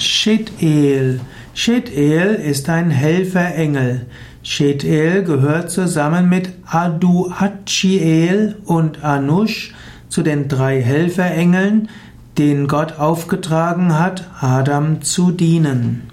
Shit-El. Shit-El ist ein Helferengel. Shit-El gehört zusammen mit Aduachiel und Anush zu den drei Helferengeln, denen Gott aufgetragen hat, Adam zu dienen.